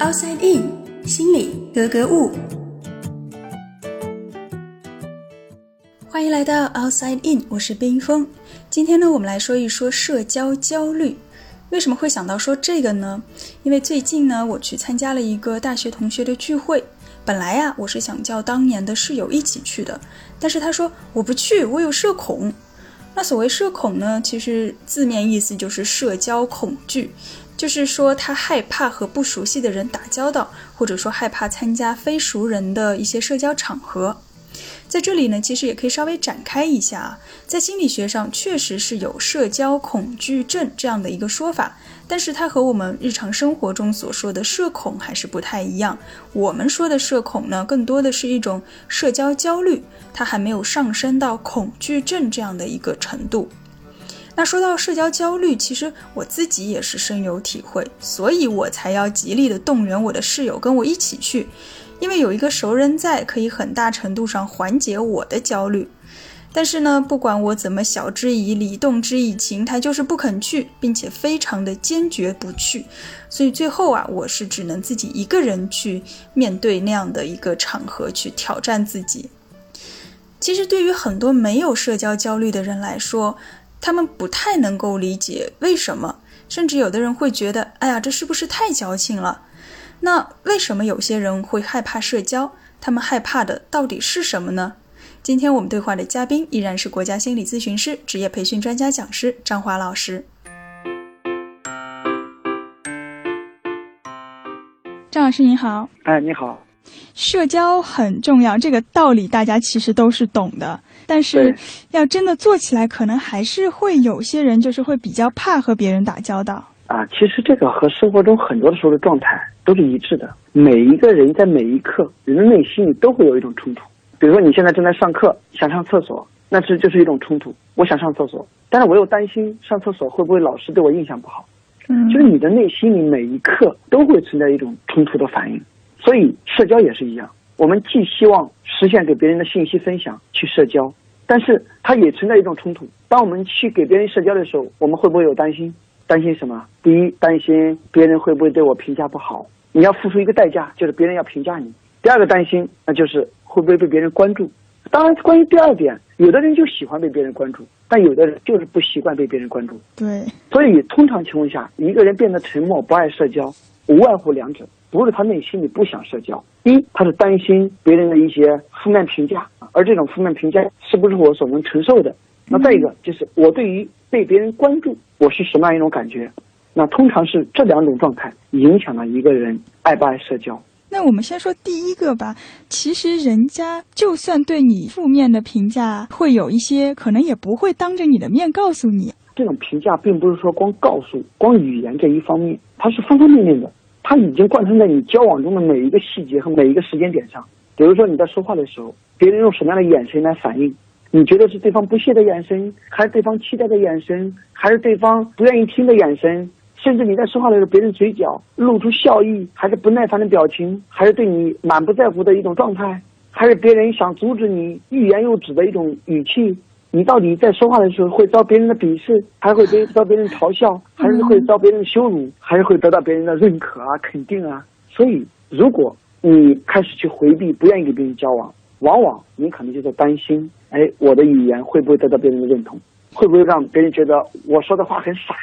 Outside In，心里格格物。欢迎来到 Outside In，我是冰峰。今天呢，我们来说一说社交焦虑。为什么会想到说这个呢？因为最近呢，我去参加了一个大学同学的聚会。本来呀，我是想叫当年的室友一起去的，但是他说我不去，我有社恐。那所谓社恐呢，其实字面意思就是社交恐惧。就是说，他害怕和不熟悉的人打交道，或者说害怕参加非熟人的一些社交场合。在这里呢，其实也可以稍微展开一下啊，在心理学上确实是有社交恐惧症这样的一个说法，但是它和我们日常生活中所说的社恐还是不太一样。我们说的社恐呢，更多的是一种社交焦虑，它还没有上升到恐惧症这样的一个程度。那说到社交焦虑，其实我自己也是深有体会，所以我才要极力的动员我的室友跟我一起去，因为有一个熟人在，可以很大程度上缓解我的焦虑。但是呢，不管我怎么晓之以理、动之以情，他就是不肯去，并且非常的坚决不去。所以最后啊，我是只能自己一个人去面对那样的一个场合，去挑战自己。其实对于很多没有社交焦虑的人来说，他们不太能够理解为什么，甚至有的人会觉得，哎呀，这是不是太矫情了？那为什么有些人会害怕社交？他们害怕的到底是什么呢？今天我们对话的嘉宾依然是国家心理咨询师、职业培训专家讲师张华老师。张老师您好，哎，你好。社交很重要，这个道理大家其实都是懂的。但是，要真的做起来，可能还是会有些人就是会比较怕和别人打交道啊。其实这个和生活中很多的时候的状态都是一致的。每一个人在每一刻，人的内心里都会有一种冲突。比如说，你现在正在上课，想上厕所，那这就是一种冲突。我想上厕所，但是我又担心上厕所会不会老师对我印象不好。嗯，就是你的内心里每一刻都会存在一种冲突的反应。所以社交也是一样，我们既希望实现给别人的信息分享去社交。但是它也存在一种冲突。当我们去给别人社交的时候，我们会不会有担心？担心什么？第一，担心别人会不会对我评价不好？你要付出一个代价，就是别人要评价你。第二个担心，那就是会不会被别人关注？当然，关于第二点，有的人就喜欢被别人关注，但有的人就是不习惯被别人关注。对。所以，通常情况下，一个人变得沉默、不爱社交，无外乎两者。不是他内心里不想社交，一他是担心别人的一些负面评价，而这种负面评价是不是我所能承受的？那再一个就是我对于被别人关注，我是什么样一种感觉？那通常是这两种状态影响了一个人爱不爱社交。那我们先说第一个吧。其实人家就算对你负面的评价，会有一些可能也不会当着你的面告诉你。这种评价并不是说光告诉、光语言这一方面，它是方方面面的。它已经贯穿在你交往中的每一个细节和每一个时间点上。比如说你在说话的时候，别人用什么样的眼神来反应？你觉得是对方不屑的眼神，还是对方期待的眼神，还是对方不愿意听的眼神？甚至你在说话的时候，别人嘴角露出笑意，还是不耐烦的表情，还是对你满不在乎的一种状态，还是别人想阻止你欲言又止的一种语气？你到底在说话的时候会遭别人的鄙视，还会被遭别人嘲笑，还是会遭别人羞辱，还是会得到别人的认可啊、肯定啊？所以，如果你开始去回避，不愿意跟别人交往，往往你可能就在担心：哎，我的语言会不会得到别人的认同？会不会让别人觉得我说的话很傻？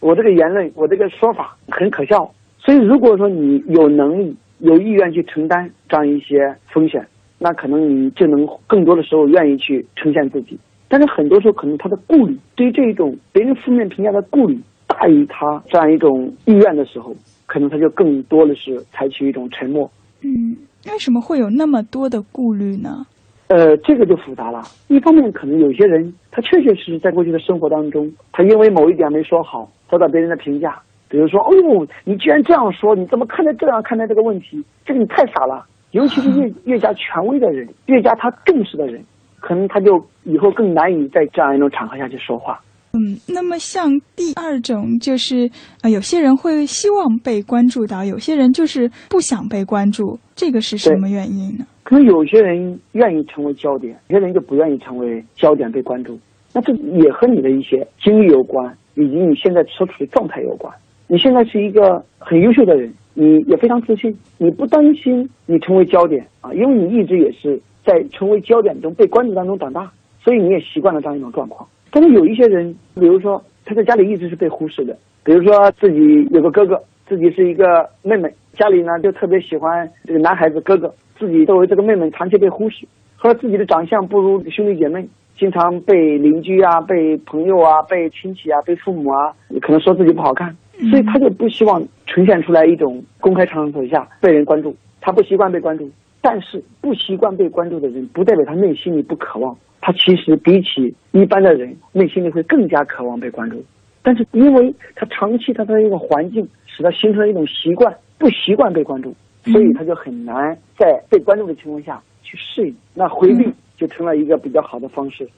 我这个言论，我这个说法很可笑？所以，如果说你有能力、有意愿去承担这样一些风险，那可能你就能更多的时候愿意去呈现自己。但是很多时候，可能他的顾虑，对于这一种别人负面评价的顾虑大于他这样一种意愿的时候，可能他就更多的是采取一种沉默。嗯，为什么会有那么多的顾虑呢？呃，这个就复杂了。一方面，可能有些人他确确实实在过去的生活当中，他因为某一点没说好，遭到别人的评价，比如说，哦呦，你居然这样说，你怎么看待这样看待这个问题？这个你太傻了。尤其是越 越加权威的人，越加他重视的人。可能他就以后更难以在这样一种场合下去说话。嗯，那么像第二种就是，呃，有些人会希望被关注到，有些人就是不想被关注，这个是什么原因呢？可能有些人愿意成为焦点，有些人就不愿意成为焦点被关注。那这也和你的一些经历有关，以及你现在所处的状态有关。你现在是一个很优秀的人，你也非常自信，你不担心你成为焦点啊，因为你一直也是在成为焦点中被关注当中长大，所以你也习惯了这样一种状况。但是有一些人，比如说他在家里一直是被忽视的，比如说自己有个哥哥，自己是一个妹妹，家里呢就特别喜欢这个男孩子哥哥，自己作为这个妹妹长期被忽视，和自己的长相不如兄弟姐妹。经常被邻居啊、被朋友啊、被亲戚啊、被父母啊，可能说自己不好看，所以他就不希望呈现出来一种公开场所下被人关注。他不习惯被关注，但是不习惯被关注的人，不代表他内心里不渴望。他其实比起一般的人，内心里会更加渴望被关注。但是因为他长期他的一个环境使他形成了一种习惯，不习惯被关注，所以他就很难在被关注的情况下去适应。那回避。就成了一个比较好的方式。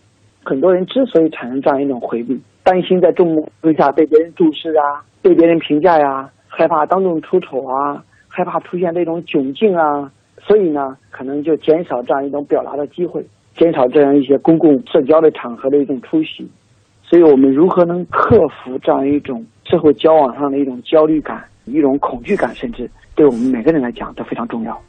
很多人之所以产生这样一种回避，担心在众目之下被别人注视啊，被别人评价呀，害怕当众出丑啊，害怕出现这种窘境啊，所以呢，可能就减少这样一种表达的机会，减少这样一些公共社交的场合的一种出席。所以我们如何能克服这样一种社会交往上的一种焦虑感、一种恐惧感，甚至对我们每个人来讲都非常重要。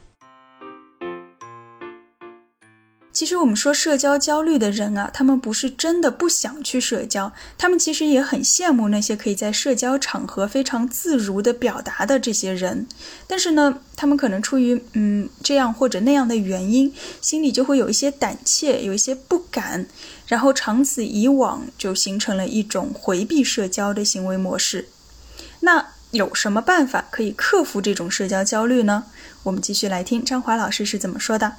其实我们说社交焦虑的人啊，他们不是真的不想去社交，他们其实也很羡慕那些可以在社交场合非常自如的表达的这些人。但是呢，他们可能出于嗯这样或者那样的原因，心里就会有一些胆怯，有一些不敢，然后长此以往就形成了一种回避社交的行为模式。那有什么办法可以克服这种社交焦虑呢？我们继续来听张华老师是怎么说的。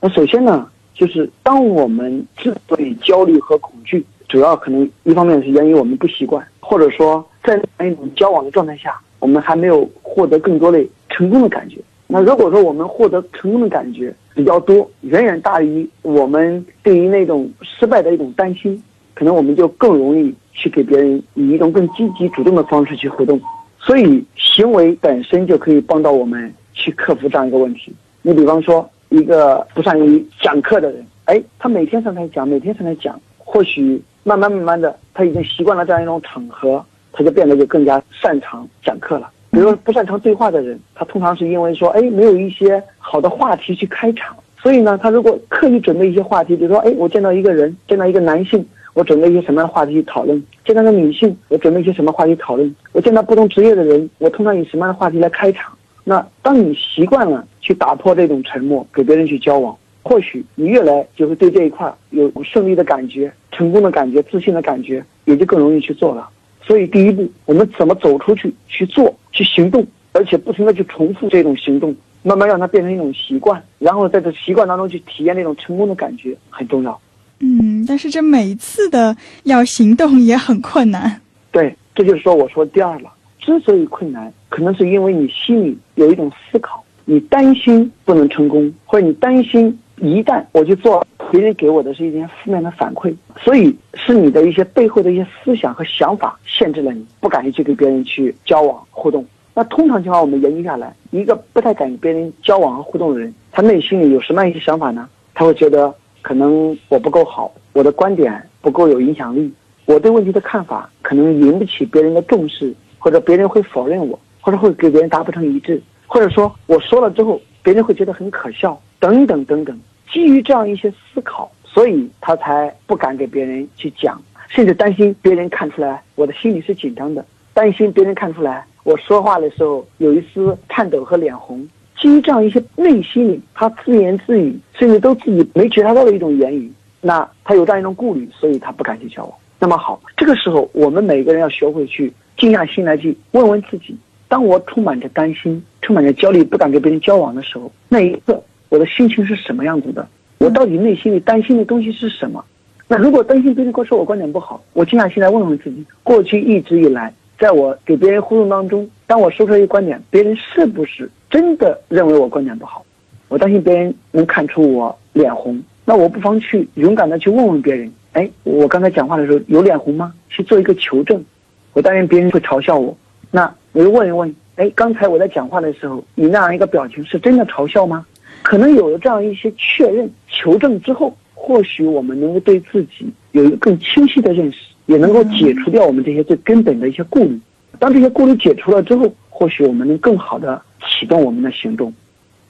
那首先呢。就是当我们之所以焦虑和恐惧，主要可能一方面是源于我们不习惯，或者说在那一种交往的状态下，我们还没有获得更多的成功的感觉。那如果说我们获得成功的感觉比较多，远远大于我们对于那种失败的一种担心，可能我们就更容易去给别人以一种更积极主动的方式去互动。所以行为本身就可以帮到我们去克服这样一个问题。你比方说。一个不善于讲课的人，哎，他每天上台讲，每天上台讲，或许慢慢慢慢的，他已经习惯了这样一种场合，他就变得就更加擅长讲课了。比如说不擅长对话的人，他通常是因为说，哎，没有一些好的话题去开场，所以呢，他如果刻意准备一些话题，比如说，哎，我见到一个人，见到一个男性，我准备一些什么样的话题去讨论；见到个女性，我准备一些什么话题讨论；我见到不同职业的人，我通常以什么样的话题来开场。那当你习惯了去打破这种沉默，给别人去交往，或许你越来就会对这一块有胜利的感觉、成功的感觉、自信的感觉，也就更容易去做了。所以第一步，我们怎么走出去去做、去行动，而且不停的去重复这种行动，慢慢让它变成一种习惯，然后在这习惯当中去体验那种成功的感觉，很重要。嗯，但是这每一次的要行动也很困难。对，这就是说我说第二了。之所以困难，可能是因为你心里有一种思考，你担心不能成功，或者你担心一旦我去做，别人给我的是一些负面的反馈，所以是你的一些背后的一些思想和想法限制了你，不敢去跟别人去交往互动。那通常情况，我们研究下来，一个不太敢与别人交往和互动的人，他内心里有什么样一些想法呢？他会觉得可能我不够好，我的观点不够有影响力，我对问题的看法可能引不起别人的重视。或者别人会否认我，或者会给别人达不成一致，或者说我说了之后，别人会觉得很可笑，等等等等。基于这样一些思考，所以他才不敢给别人去讲，甚至担心别人看出来我的心里是紧张的，担心别人看出来我说话的时候有一丝颤抖和脸红。基于这样一些内心里他自言自语，甚至都自己没觉察到的一种言语，那他有这样一种顾虑，所以他不敢去交往。那么好，这个时候我们每个人要学会去。静下心来去问问自己：当我充满着担心、充满着焦虑、不敢跟别人交往的时候，那一刻我的心情是什么样子的？我到底内心里担心的东西是什么？那如果担心别人跟我说我观点不好，我静下心来问问自己：过去一直以来，在我给别人互动当中，当我说出一个观点，别人是不是真的认为我观点不好？我担心别人能看出我脸红，那我不妨去勇敢的去问问别人：哎，我刚才讲话的时候有脸红吗？去做一个求证。我担心别人会嘲笑我，那我就问一问，哎，刚才我在讲话的时候，你那样一个表情是真的嘲笑吗？可能有了这样一些确认、求证之后，或许我们能够对自己有一个更清晰的认识，也能够解除掉我们这些最根本的一些顾虑。当这些顾虑解除了之后，或许我们能更好的启动我们的行动。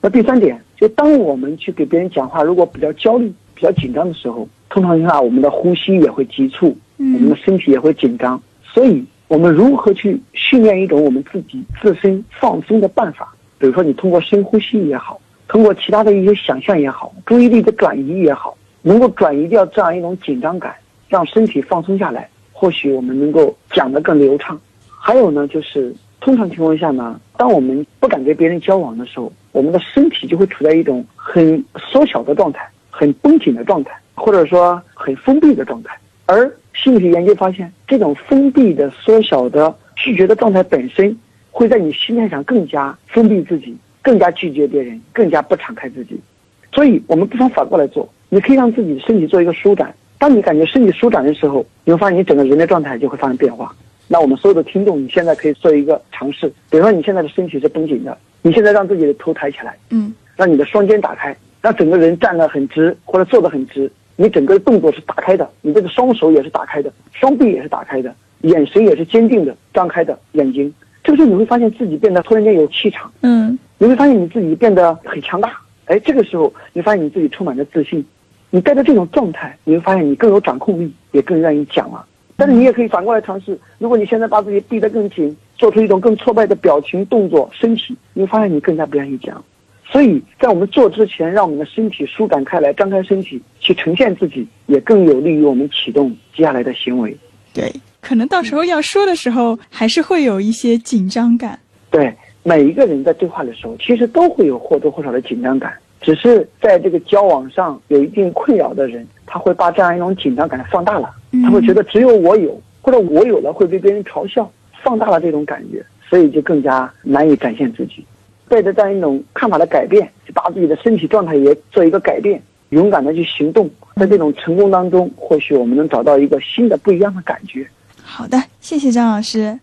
那第三点，就当我们去给别人讲话，如果比较焦虑、比较紧张的时候，通常情况下我们的呼吸也会急促，我们的身体也会紧张。所以，我们如何去训练一种我们自己自身放松的办法？比如说，你通过深呼吸也好，通过其他的一些想象也好，注意力的转移也好，能够转移掉这样一种紧张感，让身体放松下来。或许我们能够讲得更流畅。还有呢，就是通常情况下呢，当我们不敢跟别人交往的时候，我们的身体就会处在一种很缩小的状态、很绷紧的状态，或者说很封闭的状态。而心理学研究发现，这种封闭的、缩小的、拒绝的状态本身。会在你心态上更加封闭自己，更加拒绝别人，更加不敞开自己。所以，我们不妨反过来做。你可以让自己的身体做一个舒展。当你感觉身体舒展的时候，你会发现你整个人的状态就会发生变化。那我们所有的听众，你现在可以做一个尝试。比如说，你现在的身体是绷紧的，你现在让自己的头抬起来，嗯，让你的双肩打开，让整个人站得很直或者坐得很直。你整个动作是打开的，你这个双手也是打开的，双臂也是打开的，眼神也是坚定的，张开的眼睛。这个时候你会发现自己变得突然间有气场，嗯，你会发现你自己变得很强大，哎，这个时候你发现你自己充满着自信，你带着这种状态，你会发现你更有掌控力，也更愿意讲了。但是你也可以反过来尝试，如果你现在把自己闭得更紧，做出一种更挫败的表情、动作、身体，你会发现你更加不愿意讲。所以在我们做之前，让我们的身体舒展开来，张开身体去呈现自己，也更有利于我们启动接下来的行为。对。可能到时候要说的时候，还是会有一些紧张感。对，每一个人在对话的时候，其实都会有或多或少的紧张感。只是在这个交往上有一定困扰的人，他会把这样一种紧张感放大了。他会觉得只有我有，或者我有了会被别人嘲笑，放大了这种感觉，所以就更加难以展现自己。带着这样一种看法的改变，去把自己的身体状态也做一个改变，勇敢的去行动。在这种成功当中，或许我们能找到一个新的不一样的感觉。好的，谢谢张老师。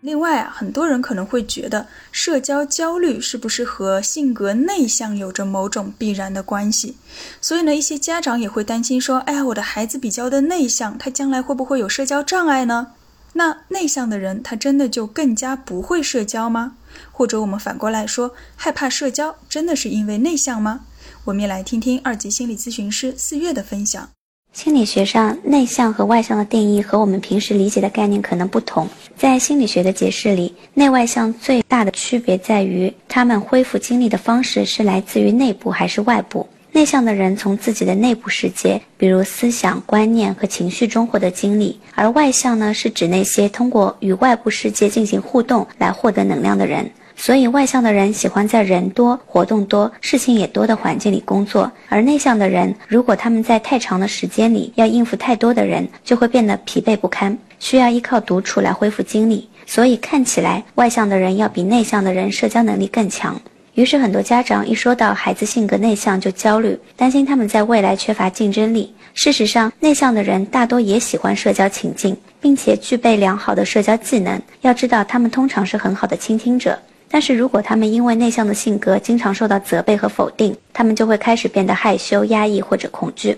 另外啊，很多人可能会觉得社交焦虑是不是和性格内向有着某种必然的关系？所以呢，一些家长也会担心说：“哎呀，我的孩子比较的内向，他将来会不会有社交障碍呢？”那内向的人，他真的就更加不会社交吗？或者我们反过来说，害怕社交真的是因为内向吗？我们也来听听二级心理咨询师四月的分享。心理学上，内向和外向的定义和我们平时理解的概念可能不同。在心理学的解释里，内外向最大的区别在于，他们恢复精力的方式是来自于内部还是外部。内向的人从自己的内部世界，比如思想、观念和情绪中获得精力；而外向呢，是指那些通过与外部世界进行互动来获得能量的人。所以，外向的人喜欢在人多、活动多、事情也多的环境里工作，而内向的人，如果他们在太长的时间里要应付太多的人，就会变得疲惫不堪，需要依靠独处来恢复精力。所以，看起来外向的人要比内向的人社交能力更强。于是，很多家长一说到孩子性格内向就焦虑，担心他们在未来缺乏竞争力。事实上，内向的人大多也喜欢社交情境，并且具备良好的社交技能。要知道，他们通常是很好的倾听者。但是如果他们因为内向的性格经常受到责备和否定，他们就会开始变得害羞、压抑或者恐惧。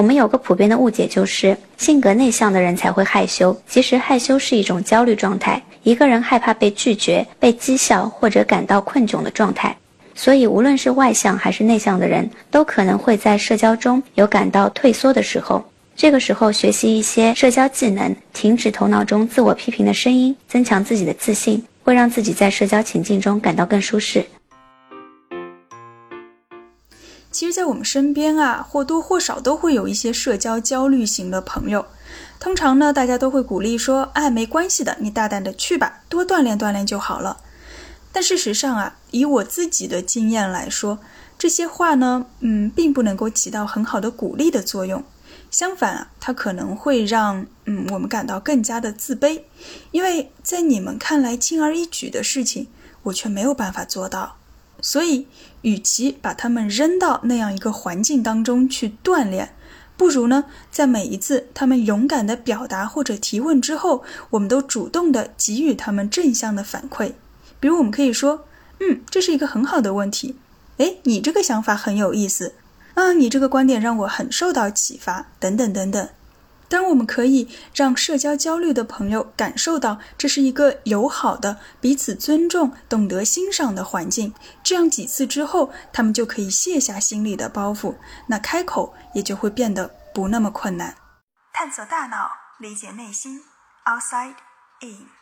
我们有个普遍的误解，就是性格内向的人才会害羞。其实害羞是一种焦虑状态，一个人害怕被拒绝、被讥笑或者感到困窘的状态。所以，无论是外向还是内向的人，都可能会在社交中有感到退缩的时候。这个时候，学习一些社交技能，停止头脑中自我批评的声音，增强自己的自信。会让自己在社交情境中感到更舒适。其实，在我们身边啊，或多或少都会有一些社交焦虑型的朋友。通常呢，大家都会鼓励说：“哎，没关系的，你大胆的去吧，多锻炼锻炼就好了。”但事实上啊，以我自己的经验来说，这些话呢，嗯，并不能够起到很好的鼓励的作用。相反啊，它可能会让嗯我们感到更加的自卑，因为在你们看来轻而易举的事情，我却没有办法做到。所以，与其把他们扔到那样一个环境当中去锻炼，不如呢，在每一次他们勇敢的表达或者提问之后，我们都主动的给予他们正向的反馈。比如，我们可以说：“嗯，这是一个很好的问题。哎，你这个想法很有意思。”啊，你这个观点让我很受到启发，等等等等。当我们可以让社交焦虑的朋友感受到这是一个友好的、彼此尊重、懂得欣赏的环境，这样几次之后，他们就可以卸下心里的包袱，那开口也就会变得不那么困难。探索大脑，理解内心，Outside In。